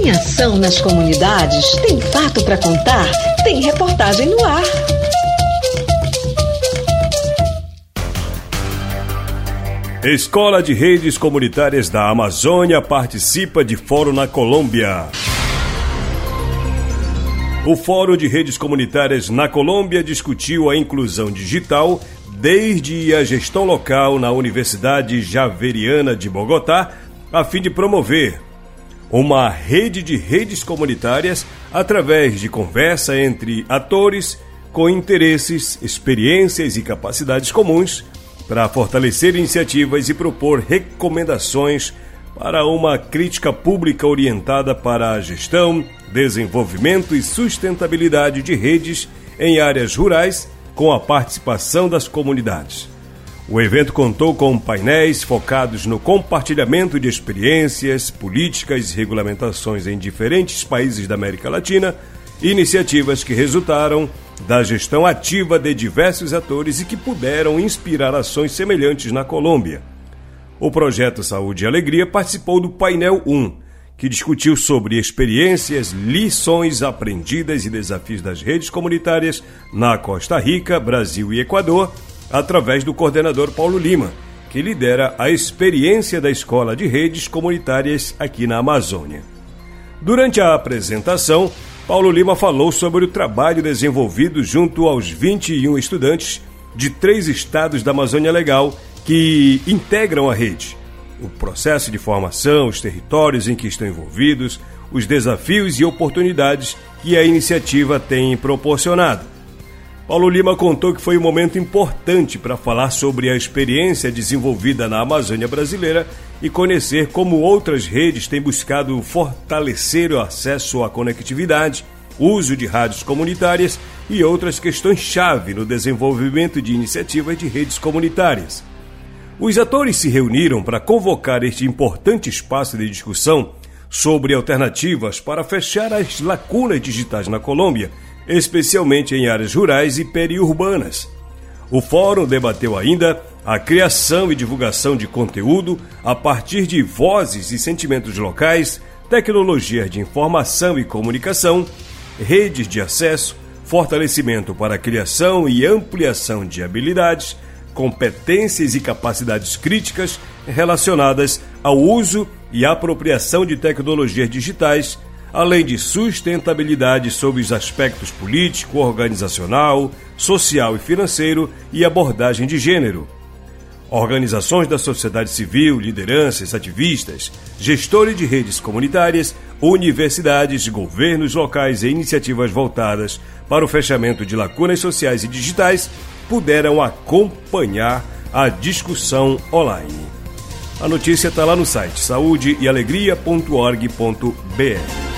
Tem ação nas comunidades? Tem fato para contar? Tem reportagem no ar. Escola de Redes Comunitárias da Amazônia participa de fórum na Colômbia. O Fórum de Redes Comunitárias na Colômbia discutiu a inclusão digital desde a gestão local na Universidade Javeriana de Bogotá, a fim de promover uma rede de redes comunitárias através de conversa entre atores com interesses, experiências e capacidades comuns para fortalecer iniciativas e propor recomendações para uma crítica pública orientada para a gestão, desenvolvimento e sustentabilidade de redes em áreas rurais com a participação das comunidades. O evento contou com painéis focados no compartilhamento de experiências, políticas e regulamentações em diferentes países da América Latina, iniciativas que resultaram da gestão ativa de diversos atores e que puderam inspirar ações semelhantes na Colômbia. O projeto Saúde e Alegria participou do painel 1, que discutiu sobre experiências, lições aprendidas e desafios das redes comunitárias na Costa Rica, Brasil e Equador, através do coordenador Paulo Lima, que lidera a experiência da Escola de Redes Comunitárias aqui na Amazônia. Durante a apresentação, Paulo Lima falou sobre o trabalho desenvolvido junto aos 21 estudantes de três estados da Amazônia Legal que integram a rede. O processo de formação, os territórios em que estão envolvidos, os desafios e oportunidades que a iniciativa tem proporcionado. Paulo Lima contou que foi um momento importante para falar sobre a experiência desenvolvida na Amazônia brasileira e conhecer como outras redes têm buscado fortalecer o acesso à conectividade, uso de rádios comunitárias e outras questões-chave no desenvolvimento de iniciativas de redes comunitárias. Os atores se reuniram para convocar este importante espaço de discussão sobre alternativas para fechar as lacunas digitais na Colômbia, especialmente em áreas rurais e periurbanas. O fórum debateu ainda a criação e divulgação de conteúdo a partir de vozes e sentimentos locais, tecnologias de informação e comunicação, redes de acesso, fortalecimento para a criação e ampliação de habilidades competências e capacidades críticas relacionadas ao uso e apropriação de tecnologias digitais, além de sustentabilidade sob os aspectos político, organizacional, social e financeiro e abordagem de gênero. Organizações da sociedade civil, lideranças, ativistas, gestores de redes comunitárias, universidades, governos locais e iniciativas voltadas para o fechamento de lacunas sociais e digitais puderam acompanhar a discussão online. A notícia está lá no site saúdeealegria.org.br.